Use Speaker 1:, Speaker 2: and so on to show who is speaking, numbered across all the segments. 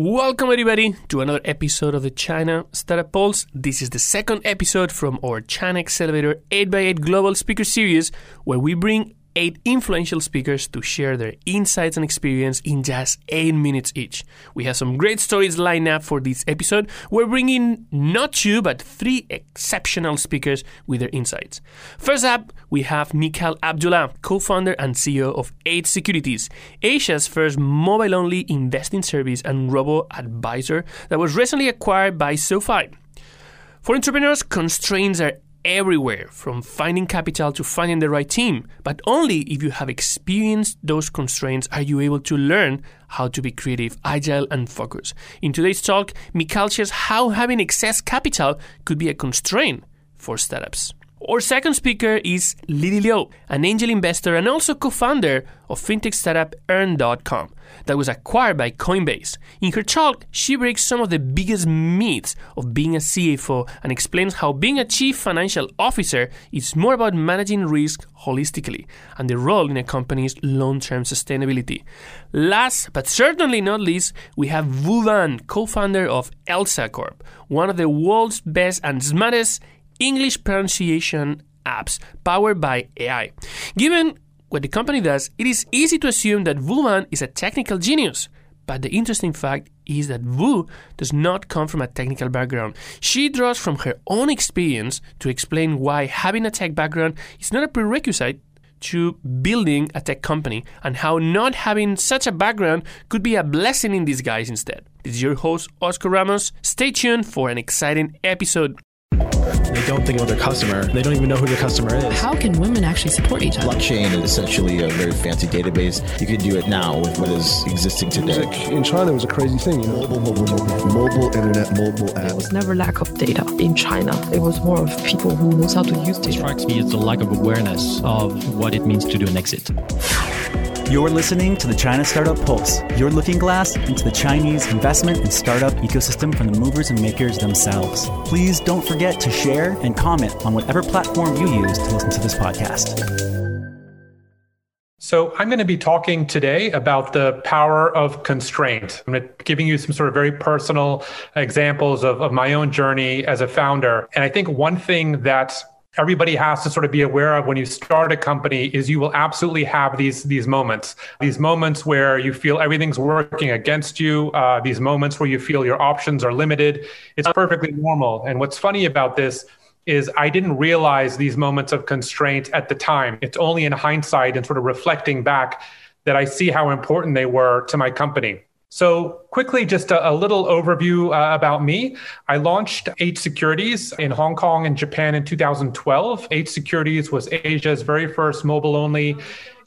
Speaker 1: Welcome, everybody, to another episode of the China Startup Pulse. This is the second episode from our China Accelerator 8x8 Global Speaker Series, where we bring eight influential speakers to share their insights and experience in just eight minutes each. We have some great stories lined up for this episode. We're bringing not two, but three exceptional speakers with their insights. First up, we have Mikaal Abdulla, co founder and CEO of 8 Securities, Asia's first mobile only investing service and robo advisor that was recently acquired by SoFi. For entrepreneurs, constraints are everywhere from finding capital to finding the right team. But only if you have experienced those constraints are you able to learn how to be creative, agile, and focused. In today's talk, Mikaal shares how having excess capital could be a constraint for startups. Our second speaker is Lily Liu, an angel investor and also co founder of fintech startup Earn.com that was acquired by Coinbase. In her talk, she breaks some of the biggest myths of being a CFO and explains how being a chief financial officer is more about managing risk holistically and the role in a company's long term sustainability. Last but certainly not least, we have Vu Van, co founder of Elsa Corp, one of the world's best and smartest English pronunciation apps powered by AI. Given what the company does, it is easy to assume that Vu Van is a technical genius. But the interesting fact is that Vu does not come from a technical background. She draws from her own experience to explain why having a tech background is not a prerequisite to building a tech company and how not having such a background could be a blessing in disguise instead. This is your host, Oscar Ramos. Stay tuned for an exciting episode.
Speaker 2: They don't think about their customer. They don't even know who their customer is.
Speaker 3: How can women actually support each other?
Speaker 4: Blockchain is essentially a very fancy database. You can do it now with what is existing today.
Speaker 5: Like in China, it was a crazy thing. You know?
Speaker 6: Mobile, mobile, mobile, mobile internet, mobile app.
Speaker 3: There was never lack of data in China. It was more of people who knows how to use data.
Speaker 7: Strikes me as the lack of awareness of what it means to do an exit.
Speaker 8: You're listening to the China Startup Pulse, your looking glass into the Chinese investment and startup ecosystem from the movers and makers themselves. Please don't forget to share and comment on whatever platform you use to listen to this podcast.
Speaker 9: So, I'm going to be talking today about the power of constraint. I'm going to giving you some sort of very personal examples of, of my own journey as a founder. And I think one thing that everybody has to sort of be aware of when you start a company is you will absolutely have these these moments. These moments where you feel everything's working against you uh, these moments where you feel your options are limited. It's perfectly normal. And what's funny about this is i didn't realize these moments of constraint at the time. It's only in hindsight and sort of reflecting back that i see how important they were to my company so, quickly, just a, a little overview uh, about me. I launched 8 Securities in Hong Kong and Japan in 2012. 8 Securities was Asia's very first mobile only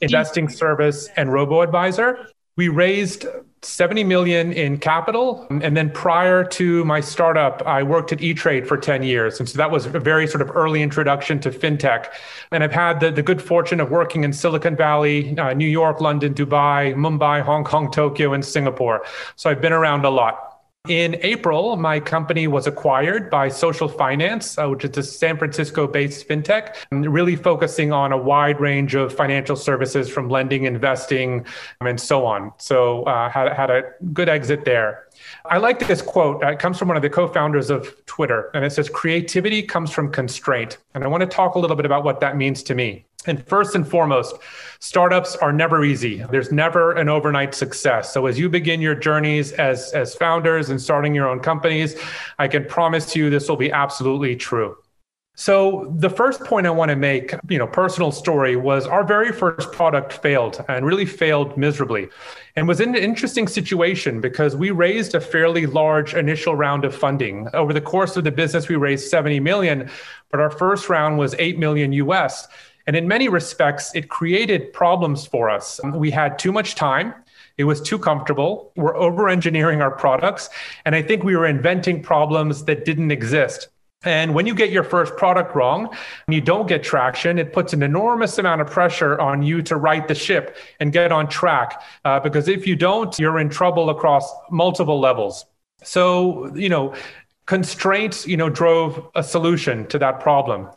Speaker 9: investing service and robo advisor. We raised 70 million in capital. And then prior to my startup, I worked at E-Trade for 10 years. And so that was a very sort of early introduction to fintech. And I've had the, the good fortune of working in Silicon Valley, uh, New York, London, Dubai, Mumbai, Hong Kong, Tokyo, and Singapore. So I've been around a lot. In April, my company was acquired by Social Finance, uh, which is a San Francisco based fintech, really focusing on a wide range of financial services from lending, investing, and so on. So, uh, had, had a good exit there. I like this quote. It comes from one of the co founders of Twitter, and it says, Creativity comes from constraint. And I want to talk a little bit about what that means to me. And first and foremost, startups are never easy. There's never an overnight success. So as you begin your journeys as, as founders and starting your own companies, I can promise you this will be absolutely true. So the first point I want to make, you know, personal story was our very first product failed and really failed miserably. And was in an interesting situation because we raised a fairly large initial round of funding. Over the course of the business we raised 70 million, but our first round was 8 million US. And in many respects, it created problems for us. We had too much time. It was too comfortable. We're over engineering our products. And I think we were inventing problems that didn't exist. And when you get your first product wrong and you don't get traction, it puts an enormous amount of pressure on you to right the ship and get on track. Uh, because if you don't, you're in trouble across multiple levels. So, you know, constraints, you know, drove a solution to that problem.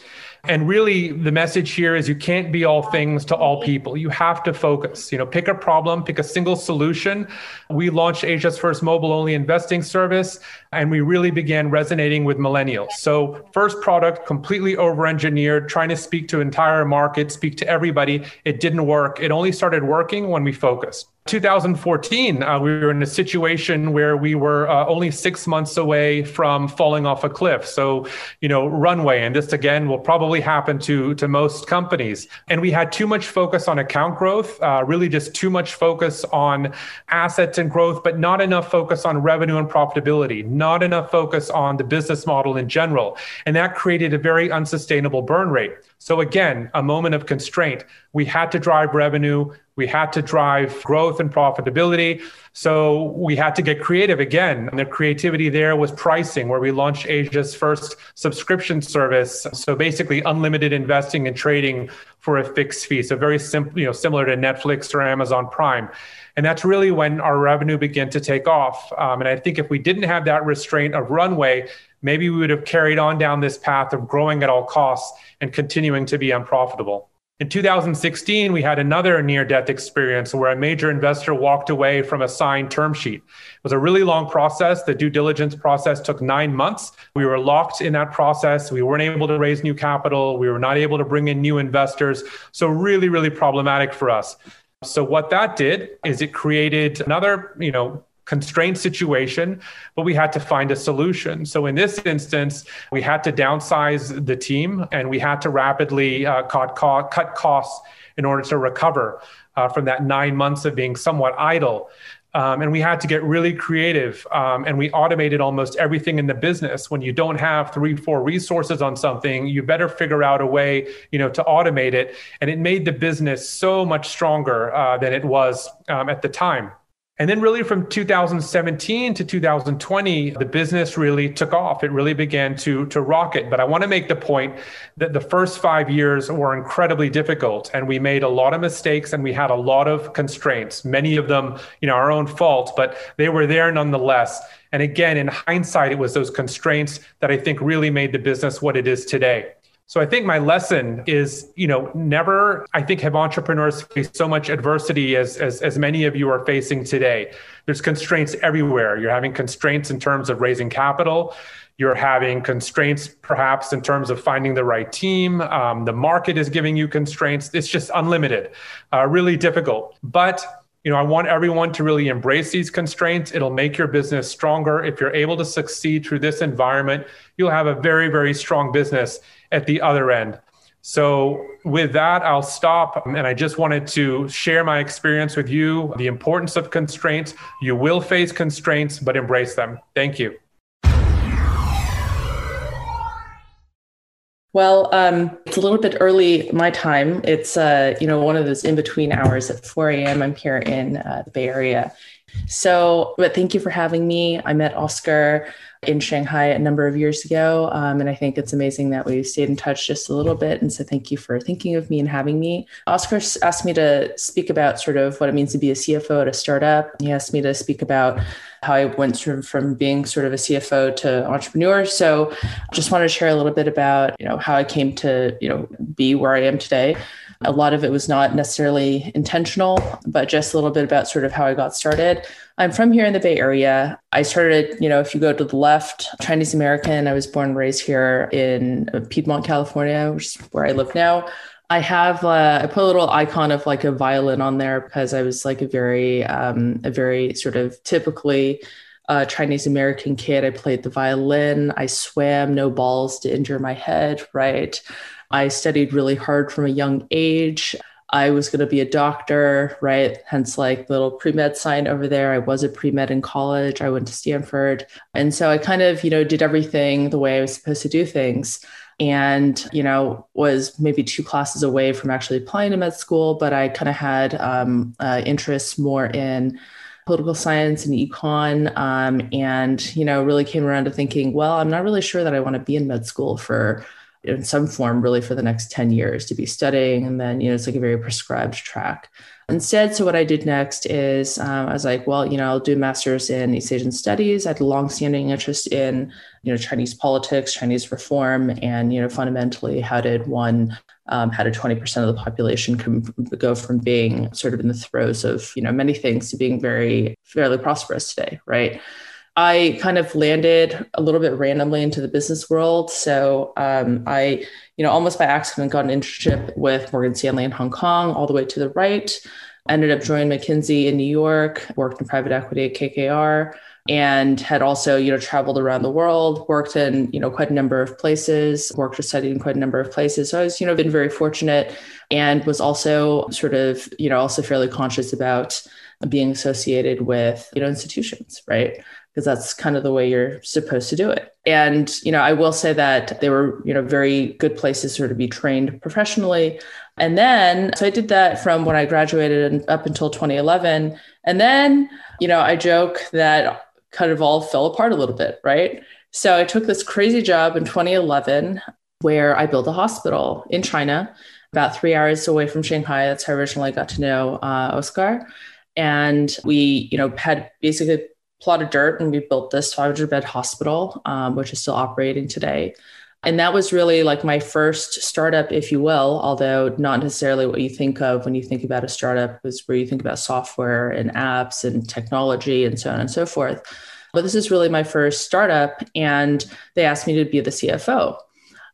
Speaker 9: And really, the message here is you can't be all things to all people. You have to focus. You know, pick a problem, pick a single solution. We launched Asia's first mobile-only investing service, and we really began resonating with millennials. So, first product completely over-engineered, trying to speak to entire market, speak to everybody. It didn't work. It only started working when we focused. 2014, uh, we were in a situation where we were uh, only six months away from falling off a cliff. So, you know, runway, and this again will probably happen to to most companies. And we had too much focus on account growth, uh, really just too much focus on assets and growth, but not enough focus on revenue and profitability, not enough focus on the business model in general, and that created a very unsustainable burn rate. So again, a moment of constraint. We had to drive revenue we had to drive growth and profitability. So we had to get creative again. And the creativity there was pricing, where we launched Asia's first subscription service. So basically, unlimited investing and trading for a fixed fee. So very simple, you know, similar to Netflix or Amazon Prime. And that's really when our revenue began to take off. Um, and I think if we didn't have that restraint of runway, maybe we would have carried on down this path of growing at all costs and continuing to be unprofitable. In 2016, we had another near death experience where a major investor walked away from a signed term sheet. It was a really long process. The due diligence process took nine months. We were locked in that process. We weren't able to raise new capital. We were not able to bring in new investors. So, really, really problematic for us. So, what that did is it created another, you know, constrained situation, but we had to find a solution. So in this instance, we had to downsize the team and we had to rapidly uh, cut, cut costs in order to recover uh, from that nine months of being somewhat idle. Um, and we had to get really creative um, and we automated almost everything in the business when you don't have three four resources on something you better figure out a way you know to automate it and it made the business so much stronger uh, than it was um, at the time and then, really, from 2017 to 2020, the business really took off. It really began to, to rocket. But I want to make the point that the first five years were incredibly difficult, and we made a lot of mistakes and we had a lot of constraints, many of them, you know, our own fault, but they were there nonetheless. And again, in hindsight, it was those constraints that I think really made the business what it is today. So I think my lesson is, you know, never, I think, have entrepreneurs face so much adversity as, as, as many of you are facing today. There's constraints everywhere. You're having constraints in terms of raising capital. You're having constraints, perhaps, in terms of finding the right team. Um, the market is giving you constraints. It's just unlimited, uh, really difficult. But you know, I want everyone to really embrace these constraints. It'll make your business stronger. If you're able to succeed through this environment, you'll have a very, very strong business at the other end. So, with that, I'll stop. And I just wanted to share my experience with you the importance of constraints. You will face constraints, but embrace them. Thank you.
Speaker 10: Well, um, it's a little bit early my time. It's uh, you know one of those in between hours at 4 a.m. I'm here in uh, the Bay Area. So, but thank you for having me. I met Oscar in Shanghai a number of years ago. Um, and I think it's amazing that we stayed in touch just a little bit. And so thank you for thinking of me and having me. Oscar asked me to speak about sort of what it means to be a CFO at a startup. He asked me to speak about how I went from, from being sort of a CFO to entrepreneur. So just wanted to share a little bit about, you know, how I came to, you know, be where I am today. A lot of it was not necessarily intentional, but just a little bit about sort of how I got started. I'm from here in the Bay Area. I started, you know, if you go to the left, Chinese American. I was born and raised here in Piedmont, California, which is where I live now. I have uh, I put a little icon of like a violin on there because I was like a very um, a very sort of typically uh, Chinese American kid. I played the violin. I swam, no balls to injure my head. Right. I studied really hard from a young age. I was going to be a doctor, right? Hence, like little pre med sign over there. I was a pre med in college. I went to Stanford. And so I kind of, you know, did everything the way I was supposed to do things. And, you know, was maybe two classes away from actually applying to med school, but I kind of had um, uh, interests more in political science and econ um, and you know really came around to thinking well i'm not really sure that i want to be in med school for in some form really for the next 10 years to be studying and then you know it's like a very prescribed track Instead, so what I did next is um, I was like, well, you know, I'll do master's in East Asian studies. I had a long-standing interest in, you know, Chinese politics, Chinese reform, and you know, fundamentally, how did one, um, how did twenty percent of the population com- go from being sort of in the throes of, you know, many things to being very fairly prosperous today, right? I kind of landed a little bit randomly into the business world. So um, I, you know, almost by accident got an internship with Morgan Stanley in Hong Kong, all the way to the right. Ended up joining McKinsey in New York, worked in private equity at KKR, and had also, you know, traveled around the world, worked in, you know, quite a number of places, worked or studied in quite a number of places. So I was, you know, been very fortunate and was also sort of, you know, also fairly conscious about being associated with, you know, institutions, right? Because that's kind of the way you're supposed to do it. And, you know, I will say that they were, you know, very good places for to be trained professionally. And then, so I did that from when I graduated and up until 2011. And then, you know, I joke that kind of all fell apart a little bit, right? So I took this crazy job in 2011 where I built a hospital in China, about three hours away from Shanghai. That's how I originally got to know uh, Oscar. And we, you know, had basically plot of dirt and we built this 500 bed hospital, um, which is still operating today. And that was really like my first startup, if you will, although not necessarily what you think of when you think about a startup, is where you think about software and apps and technology and so on and so forth. But this is really my first startup. And they asked me to be the CFO.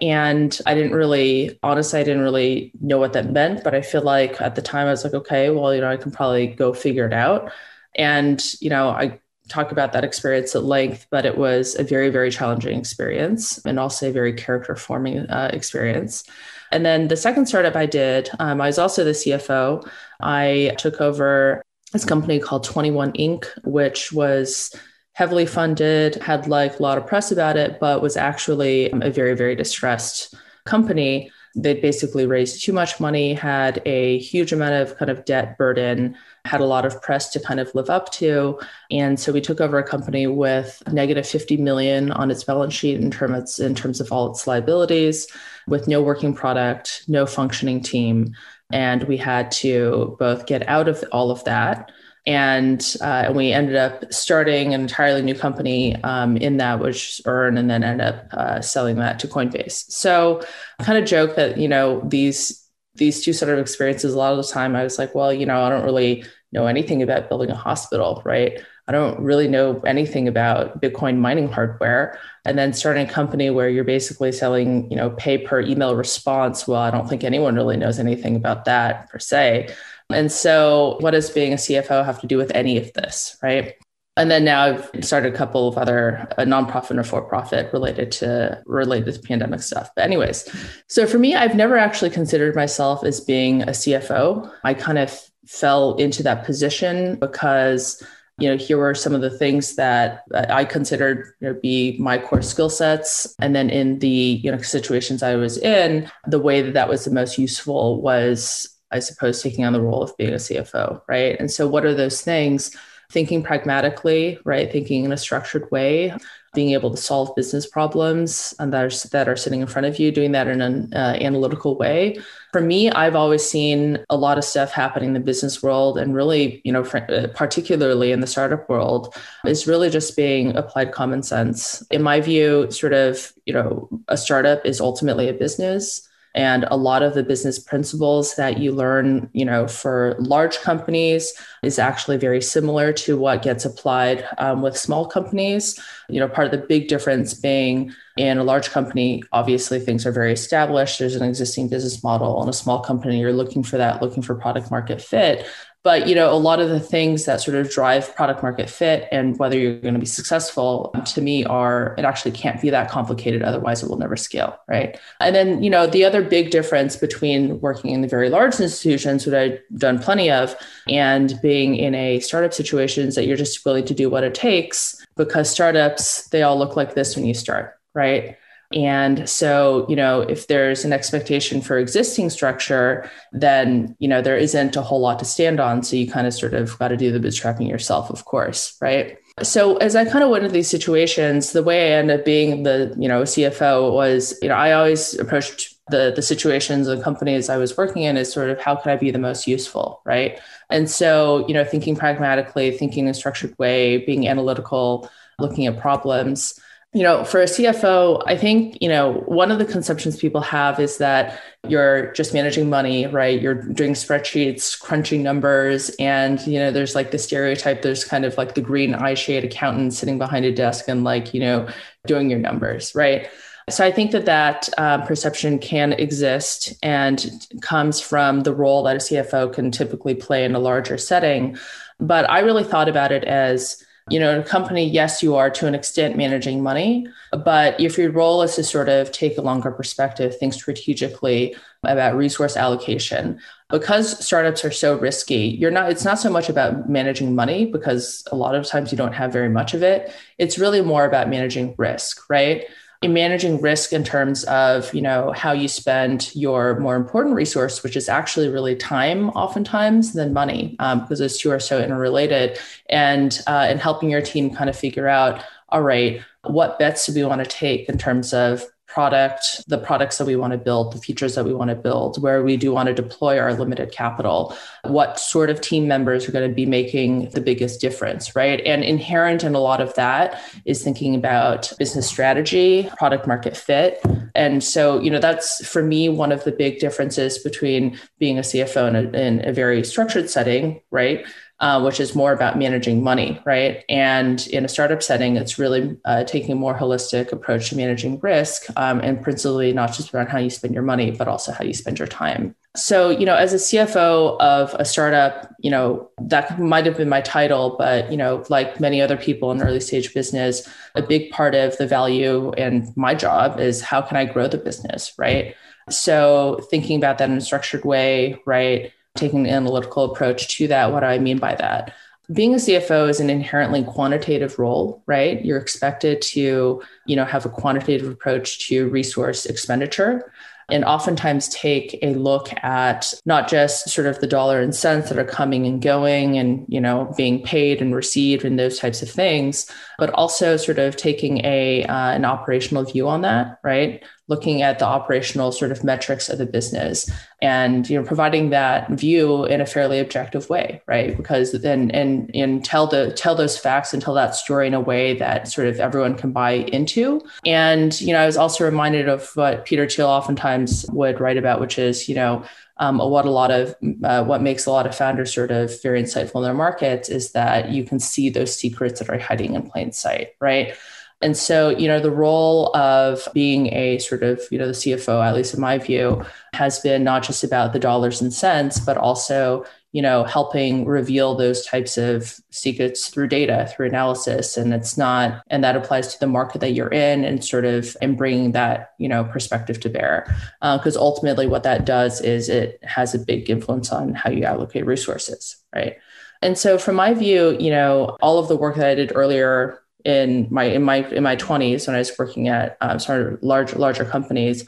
Speaker 10: And I didn't really, honestly, I didn't really know what that meant. But I feel like at the time I was like, okay, well, you know, I can probably go figure it out. And, you know, I talk about that experience at length, but it was a very, very challenging experience and also a very character forming uh, experience. And then the second startup I did, um, I was also the CFO. I took over this company called 21 Inc., which was heavily funded, had like a lot of press about it, but was actually a very, very distressed company. They basically raised too much money, had a huge amount of kind of debt burden, had a lot of press to kind of live up to. And so we took over a company with negative 50 million on its balance sheet in terms, in terms of all its liabilities, with no working product, no functioning team. And we had to both get out of all of that and uh, and we ended up starting an entirely new company um, in that which earn and then end up uh, selling that to coinbase so i kind of joke that you know these these two sort of experiences, a lot of the time I was like, well, you know, I don't really know anything about building a hospital, right? I don't really know anything about Bitcoin mining hardware. And then starting a company where you're basically selling, you know, pay per email response. Well, I don't think anyone really knows anything about that per se. And so, what does being a CFO have to do with any of this, right? and then now I've started a couple of other a nonprofit or for-profit related to related to pandemic stuff. But anyways, so for me, I've never actually considered myself as being a CFO. I kind of fell into that position because you know here were some of the things that uh, I considered you know, be my core skill sets, and then in the you know situations I was in, the way that that was the most useful was I suppose taking on the role of being a CFO, right? And so what are those things? thinking pragmatically, right? Thinking in a structured way, being able to solve business problems and that are, that are sitting in front of you, doing that in an uh, analytical way. For me, I've always seen a lot of stuff happening in the business world and really, you know, uh, particularly in the startup world, is really just being applied common sense. In my view, sort of, you know, a startup is ultimately a business and a lot of the business principles that you learn you know for large companies is actually very similar to what gets applied um, with small companies you know part of the big difference being in a large company obviously things are very established. There's an existing business model. In a small company you're looking for that looking for product market fit. But you know a lot of the things that sort of drive product market fit and whether you're going to be successful to me are it actually can't be that complicated. Otherwise it will never scale right? And then you know the other big difference between working in the very large institutions which i've done plenty of and being in a startup situation is that you're just willing to do what it takes because startups they all look like this when you start right and so, you know, if there's an expectation for existing structure, then, you know, there isn't a whole lot to stand on. So you kind of sort of got to do the bootstrapping yourself, of course, right? So as I kind of went into these situations, the way I ended up being the, you know, CFO was, you know, I always approached the the situations and companies I was working in is sort of how could I be the most useful, right? And so, you know, thinking pragmatically, thinking in a structured way, being analytical, looking at problems. You know, for a CFO, I think, you know, one of the conceptions people have is that you're just managing money, right? You're doing spreadsheets, crunching numbers, and, you know, there's like the stereotype, there's kind of like the green eye shade accountant sitting behind a desk and like, you know, doing your numbers, right? So I think that that um, perception can exist and comes from the role that a CFO can typically play in a larger setting. But I really thought about it as, you know, in a company, yes, you are to an extent managing money, but if your role is to sort of take a longer perspective, think strategically about resource allocation, because startups are so risky, you're not, it's not so much about managing money because a lot of times you don't have very much of it. It's really more about managing risk, right? In managing risk in terms of you know how you spend your more important resource which is actually really time oftentimes than money um, because those two are so interrelated and uh, and helping your team kind of figure out all right what bets do we want to take in terms of product, the products that we want to build, the features that we want to build, where we do want to deploy our limited capital, what sort of team members are going to be making the biggest difference, right? And inherent in a lot of that is thinking about business strategy, product market fit. And so, you know, that's for me one of the big differences between being a CFO in a, in a very structured setting, right? Uh, which is more about managing money, right? And in a startup setting, it's really uh, taking a more holistic approach to managing risk, um, and principally not just around how you spend your money, but also how you spend your time. So, you know, as a CFO of a startup, you know, that might have been my title, but, you know, like many other people in early stage business, a big part of the value and my job is how can I grow the business, right? So, thinking about that in a structured way, right? Taking an analytical approach to that. What do I mean by that? Being a CFO is an inherently quantitative role, right? You're expected to, you know, have a quantitative approach to resource expenditure and oftentimes take a look at not just sort of the dollar and cents that are coming and going and you know being paid and received and those types of things but also sort of taking a uh, an operational view on that right? Looking at the operational sort of metrics of the business and you know providing that view in a fairly objective way right? Because then and and tell the tell those facts and tell that story in a way that sort of everyone can buy into. And you know i was also reminded of what peter thiel oftentimes would write about which is you know um, what a lot of uh, what makes a lot of founders sort of very insightful in their markets is that you can see those secrets that are hiding in plain sight right? And so, you know, the role of being a sort of, you know, the CFO, at least in my view, has been not just about the dollars and cents, but also, you know, helping reveal those types of secrets through data, through analysis. And it's not, and that applies to the market that you're in and sort of, and bringing that, you know, perspective to bear. Because uh, ultimately, what that does is it has a big influence on how you allocate resources, right? And so, from my view, you know, all of the work that I did earlier in my in my in my 20s when I was working at um, sort of large larger companies.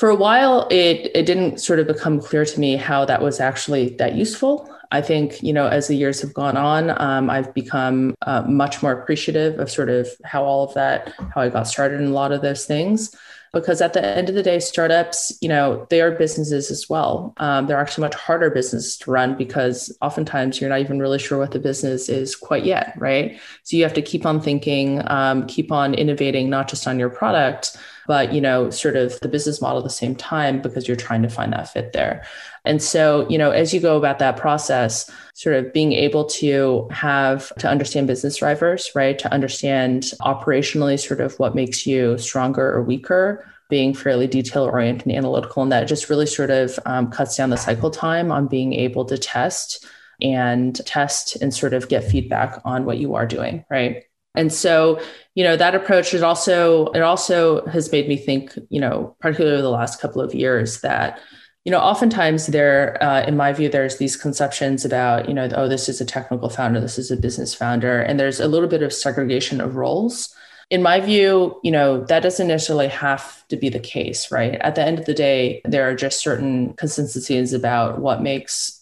Speaker 10: For a while, it it didn't sort of become clear to me how that was actually that useful. I think you know as the years have gone on, um, I've become uh, much more appreciative of sort of how all of that how I got started in a lot of those things. Because at the end of the day startups you know they are businesses as well. Um, they're actually much harder businesses to run because oftentimes you're not even really sure what the business is quite yet right? So you have to keep on thinking um, keep on innovating not just on your product but you know sort of the business model at the same time because you're trying to find that fit there. And so you know as you go about that process sort of being able to have to understand business drivers right? To understand operationally sort of what makes you stronger or weaker being fairly detail oriented and analytical. And that just really sort of um, cuts down the cycle time on being able to test and test and sort of get feedback on what you are doing right and so, you know, that approach is also it also has made me think, you know, particularly the last couple of years that, you know, oftentimes there, uh, in my view, there's these conceptions about, you know, oh, this is a technical founder, this is a business founder, and there's a little bit of segregation of roles. In my view, you know, that doesn't necessarily have to be the case, right? At the end of the day, there are just certain consistencies about what makes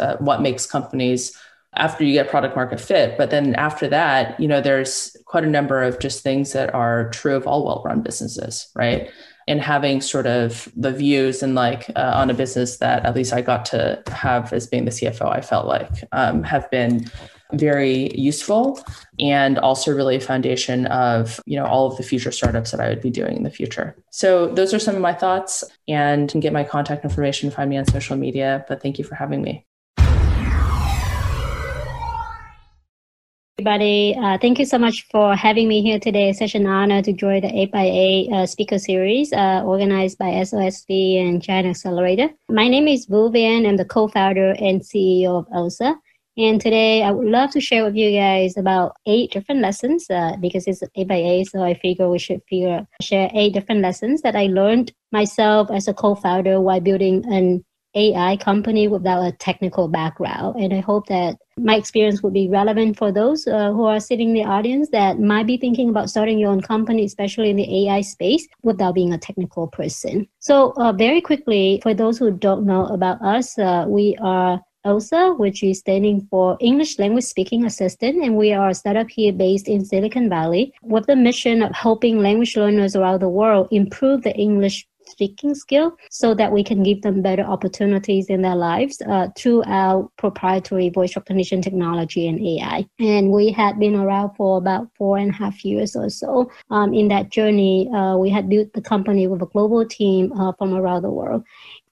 Speaker 10: uh, what makes companies after you get product market fit. But then after that, you know, there's quite a number of just things that are true of all well run businesses, right? and having sort of the views and like uh, on a business that at least I got to have as being the CFO, I felt like um, have been very useful and also really a foundation of you know all of the future startups that i would be doing in the future so those are some of my thoughts and can get my contact information find me on social media but thank you for having me
Speaker 11: everybody. Uh, thank you so much for having me here today. It's such an honor to join the 8x8 uh, speaker series uh, organized by SOSV and China Accelerator. My name is Vu Van. I'm the co-founder and CEO of ELSA. And today I would love to share with you guys about eight different lessons uh, because it's 8x8, so I figure we should figure, share eight different lessons that I learned myself as a co-founder while building an AI company without a technical background. And I hope that my experience would be relevant for those uh, who are sitting in the audience that might be thinking about starting your own company, especially in the AI space, without being a technical person. So, uh, very quickly, for those who don't know about us, uh, we are ELSA, which is standing for English Language Speaking Assistant, and we are a startup here based in Silicon Valley with the mission of helping language learners around the world improve the English speaking skill so that we can give them better opportunities in their lives uh, through our proprietary voice recognition technology and AI. And we had been around for about four and a half years or so. Um, in that journey, uh, we had built the company with a global team uh, from around the world.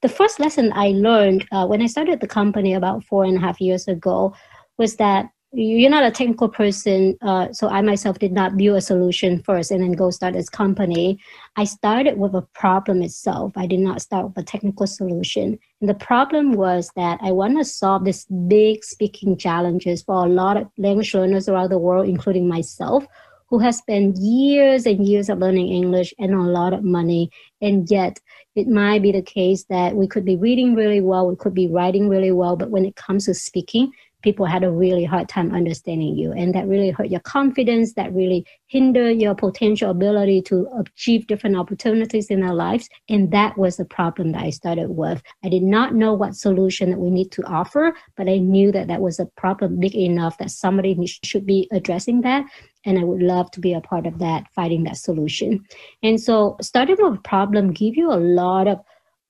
Speaker 11: The first lesson I learned uh, when I started the company about four and a half years ago was that you're not a technical person, uh, so I myself did not build a solution first and then go start this company. I started with a problem itself. I did not start with a technical solution. And the problem was that I want to solve this big speaking challenges for a lot of language learners around the world, including myself, who has spent years and years of learning English and a lot of money. And yet, it might be the case that we could be reading really well, we could be writing really well, but when it comes to speaking, people had a really hard time understanding you. And that really hurt your confidence. That really hinder your potential ability to achieve different opportunities in our lives. And that was the problem that i started with. I did not know what solution that we need to offer but i knew that that was a problem big enough that somebody should be addressing that. And i would love to be a part of that finding that solution. And so starting with a problem give you a lot of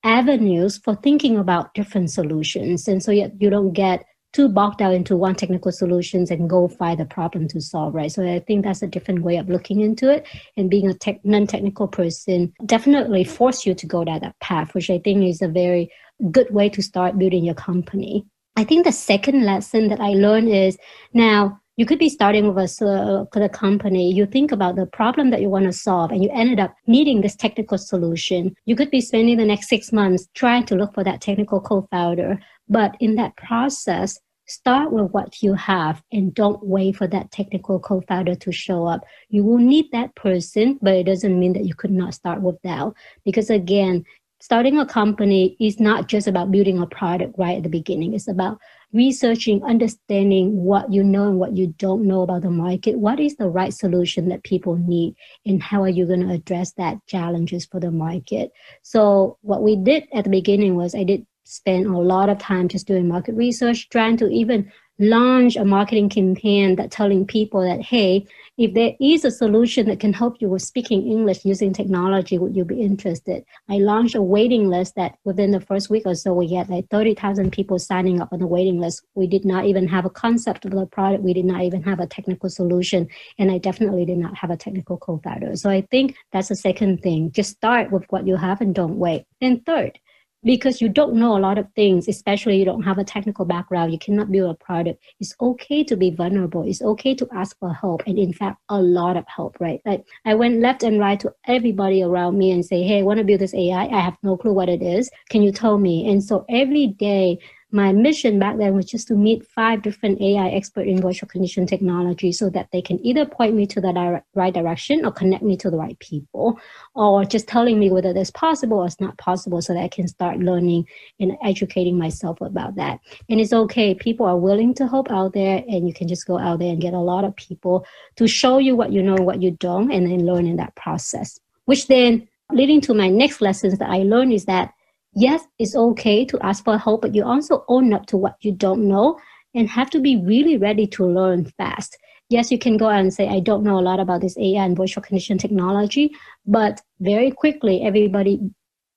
Speaker 11: avenues for thinking about different solutions. And so you, you don't get too bogged down into one technical solutions and go find the problem to solve, right? So I think that's a different way of looking into it. And being a tech, non-technical person definitely force you to go down that path, which I think is a very good way to start building your company. I think the second lesson that I learned is now you could be starting with a, a, company. You think about the problem that you want to solve, and you ended up needing this technical solution. You could be spending the next six months trying to look for that technical co-founder. But in that process, start with what you have and don't wait for that technical co-founder to show up. You will need that person, but it doesn't mean that you could not start with that. Because again, starting a company is not just about building a product right at the beginning. It's about researching, understanding what you know and what you don't know about the market. What is the right solution that people need, and how are you going to address that challenges for the market? So what we did at the beginning was I did spend a lot of time just doing market research, trying to even launch a marketing campaign that telling people that, hey, if there is a solution that can help you with speaking English using technology, would you be interested? I launched a waiting list that within the first week or so, we had like 30,000 people signing up on the waiting list. We did not even have a concept of the product. We did not even have a technical solution. And I definitely did not have a technical co-founder. So I think that's the second thing. Just start with what you have and don't wait. And third, because you don't know a lot of things, especially you don't have a technical background, you cannot build a product. It's okay to be vulnerable. It's okay to ask for help. And in fact, a lot of help, right? Like I went left and right to everybody around me and say, Hey, I want to build this AI. I have no clue what it is. Can you tell me? And so every day my mission back then was just to meet five different AI expert in voice recognition technology so that they can either point me to the right direction or connect me to the right people, or just telling me whether that's possible or it's not possible so that I can start learning and educating myself about that. And it's okay. People are willing to help out there, and you can just go out there and get a lot of people to show you what you know, what you don't, and then learn in that process. Which then leading to my next lessons that I learned is that yes, it's okay to ask for help, but you also own up to what you don't know and have to be really ready to learn fast. yes, you can go out and say, I don't know a lot about this AI and voice recognition technology, but very quickly, everybody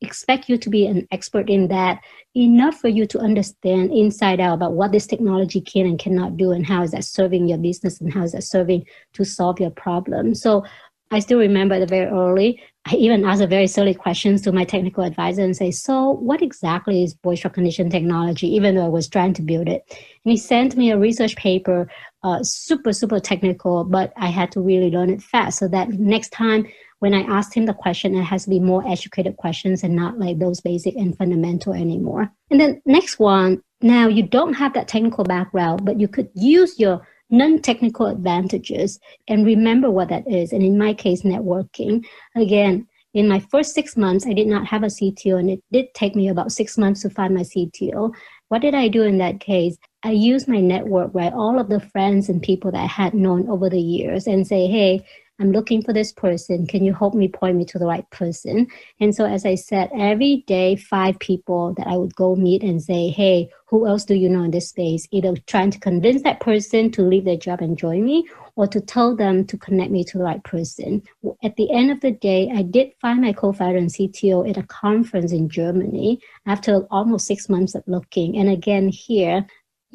Speaker 11: expect you to be an expert in that enough for you to understand inside out about what this technology can and cannot do and how is that serving your business and how is that serving to solve your problem so i still remember the very early. I even asked a very silly questions to my technical advisor and say so what exactly is voice recognition technology? Even though i was trying to build it. And he sent me a research paper uh, super super technical but i had to really learn it fast. So that next time when I asked him the question, it has to be more educated questions and not like those basic and fundamental anymore. And then next one, now you don't have that technical background, but you could use your non-technical advantages and remember what that is. And in my case, networking. Again, in my first six months, I did not have a CTO, and it did take me about six months to find my CTO. What did I do in that case? I used my network, right? All of the friends and people that I had known over the years, and say, hey, I'm looking for this person. Can you help me point me to the right person? And so, as I said, every day, five people that I would go meet and say, Hey, who else do you know in this space? Either trying to convince that person to leave their job and join me, or to tell them to connect me to the right person. At the end of the day, I did find my co founder and CTO at a conference in Germany after almost six months of looking. And again, here,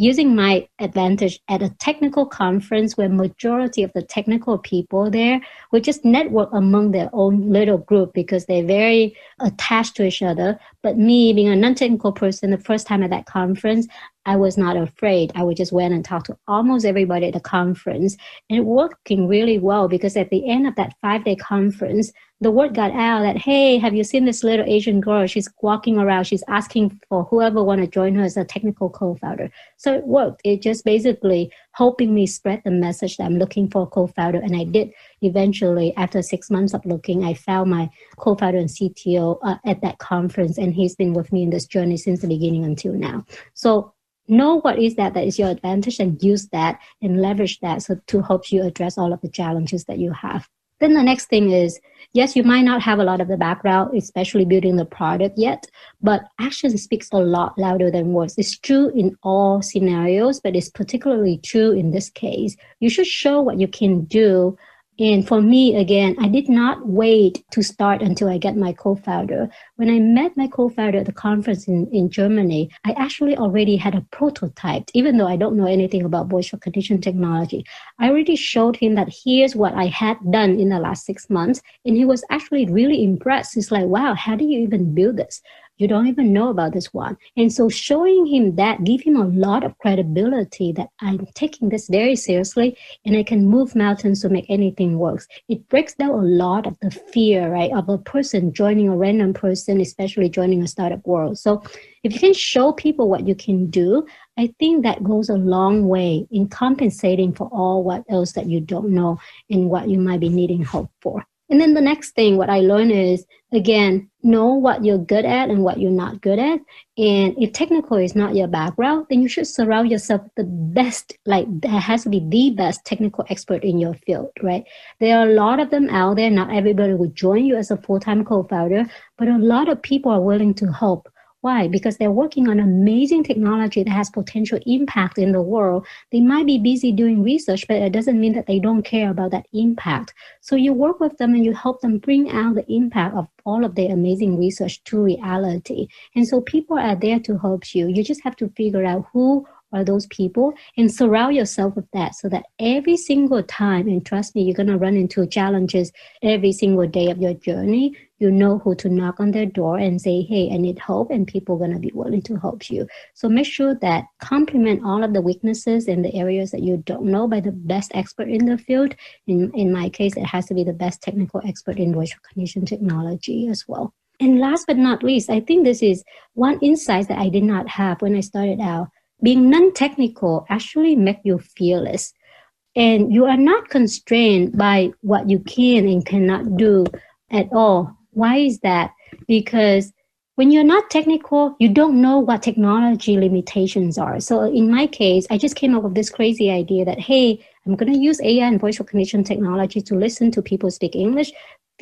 Speaker 11: using my advantage at a technical conference where majority of the technical people there would just network among their own little group because they're very attached to each other. But me being a non-technical person, the first time at that conference, I was not afraid. I would just went and talk to almost everybody at the conference. And it working really well because at the end of that five day conference, the word got out that, hey, have you seen this little Asian girl? She's walking around. She's asking for whoever want to join her as a technical co-founder. So it worked. It just basically helping me spread the message that I'm looking for a co-founder. And I did eventually, after six months of looking, I found my co-founder and CTO uh, at that conference. And he's been with me in this journey since the beginning until now. So know what is that that is your advantage and use that and leverage that so to help you address all of the challenges that you have then the next thing is yes you might not have a lot of the background especially building the product yet but action speaks a lot louder than words. It's true in all scenarios but it's particularly true in this case. You should show what you can do and for me, again, I did not wait to start until I get my co-founder. When I met my co-founder at the conference in, in Germany, I actually already had a prototype, even though I don't know anything about voice recognition technology. I already showed him that here's what I had done in the last six months. And he was actually really impressed. He's like, wow, how do you even build this? You don't even know about this one. And so showing him that give him a lot of credibility that I'm taking this very seriously and I can move mountains to make anything work. It breaks down a lot of the fear, right, of a person joining a random person, especially joining a startup world. So if you can show people what you can do, I think that goes a long way in compensating for all what else that you don't know and what you might be needing help for. And then the next thing, what I learned is again, know what you're good at and what you're not good at. And if technical is not your background, then you should surround yourself with the best, like there has to be the best technical expert in your field, right? There are a lot of them out there. Not everybody will join you as a full-time co-founder, but a lot of people are willing to help why? Because they're working on amazing technology that has potential impact in the world. They might be busy doing research, but it doesn't mean that they don't care about that impact. So you work with them and you help them bring out the impact of all of their amazing research to reality. And so people are there to help you. You just have to figure out who are those people and surround yourself with that so that every single time and trust me you're going to run into challenges every single day of your journey you know who to knock on their door and say, hey, I need help, and people are going to be willing to help you. So make sure that complement all of the weaknesses in the areas that you don't know by the best expert in the field. In, in my case, it has to be the best technical expert in voice recognition technology as well. And last but not least, I think this is one insight that I did not have when I started out. Being non-technical actually make you fearless. And you are not constrained by what you can and cannot do at all why is that? Because when you're not technical, you don't know what technology limitations are. So in my case, I just came up with this crazy idea that, hey, I'm going to use AI and voice recognition technology to listen to people speak English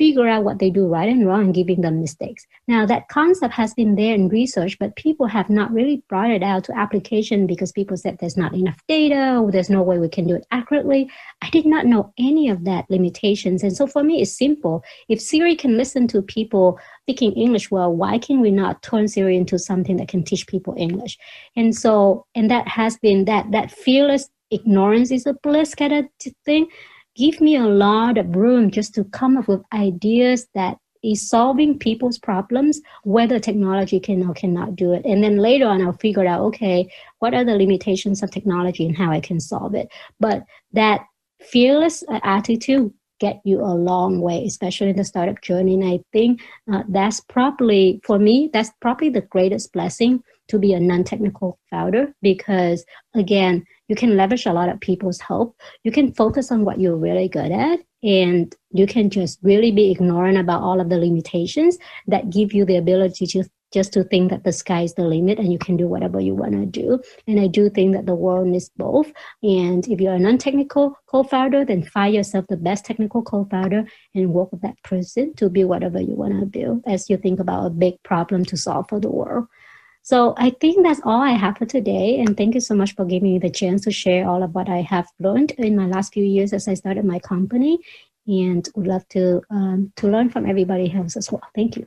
Speaker 11: figure out what they do right and wrong and giving them mistakes. Now, that concept has been there in research, but people have not really brought it out to application because people said there's not enough data or there's no way we can do it accurately. I did not know any of that limitations. And so for me, it's simple. If Siri can listen to people speaking English well, why can we not turn Siri into something that can teach people English? And so, and that has been that, that fearless ignorance is a bliss kind of thing give me a lot of room just to come up with ideas that is solving people's problems, whether technology can or cannot do it. And then later on, I'll figure out, okay, what are the limitations of technology and how I can solve it. But that fearless attitude get you a long way, especially in the startup journey. And I think uh, that's probably, for me, that's probably the greatest blessing to be a non-technical founder because again, you can leverage a lot of people's help. You can focus on what you're really good at and you can just really be ignorant about all of the limitations that give you the ability to just to think that the sky is the limit and you can do whatever you want to do. And I do think that the world needs both. And if you're a non-technical co-founder, then find yourself the best technical co-founder and work with that person to build whatever you want to build as you think about a big problem to solve for the world. So I think that's all I have for today. And thank you so much for giving me the chance to share all of what I have learned in my last few years as I started my company. And would love to um, to learn from everybody else as well. Thank you.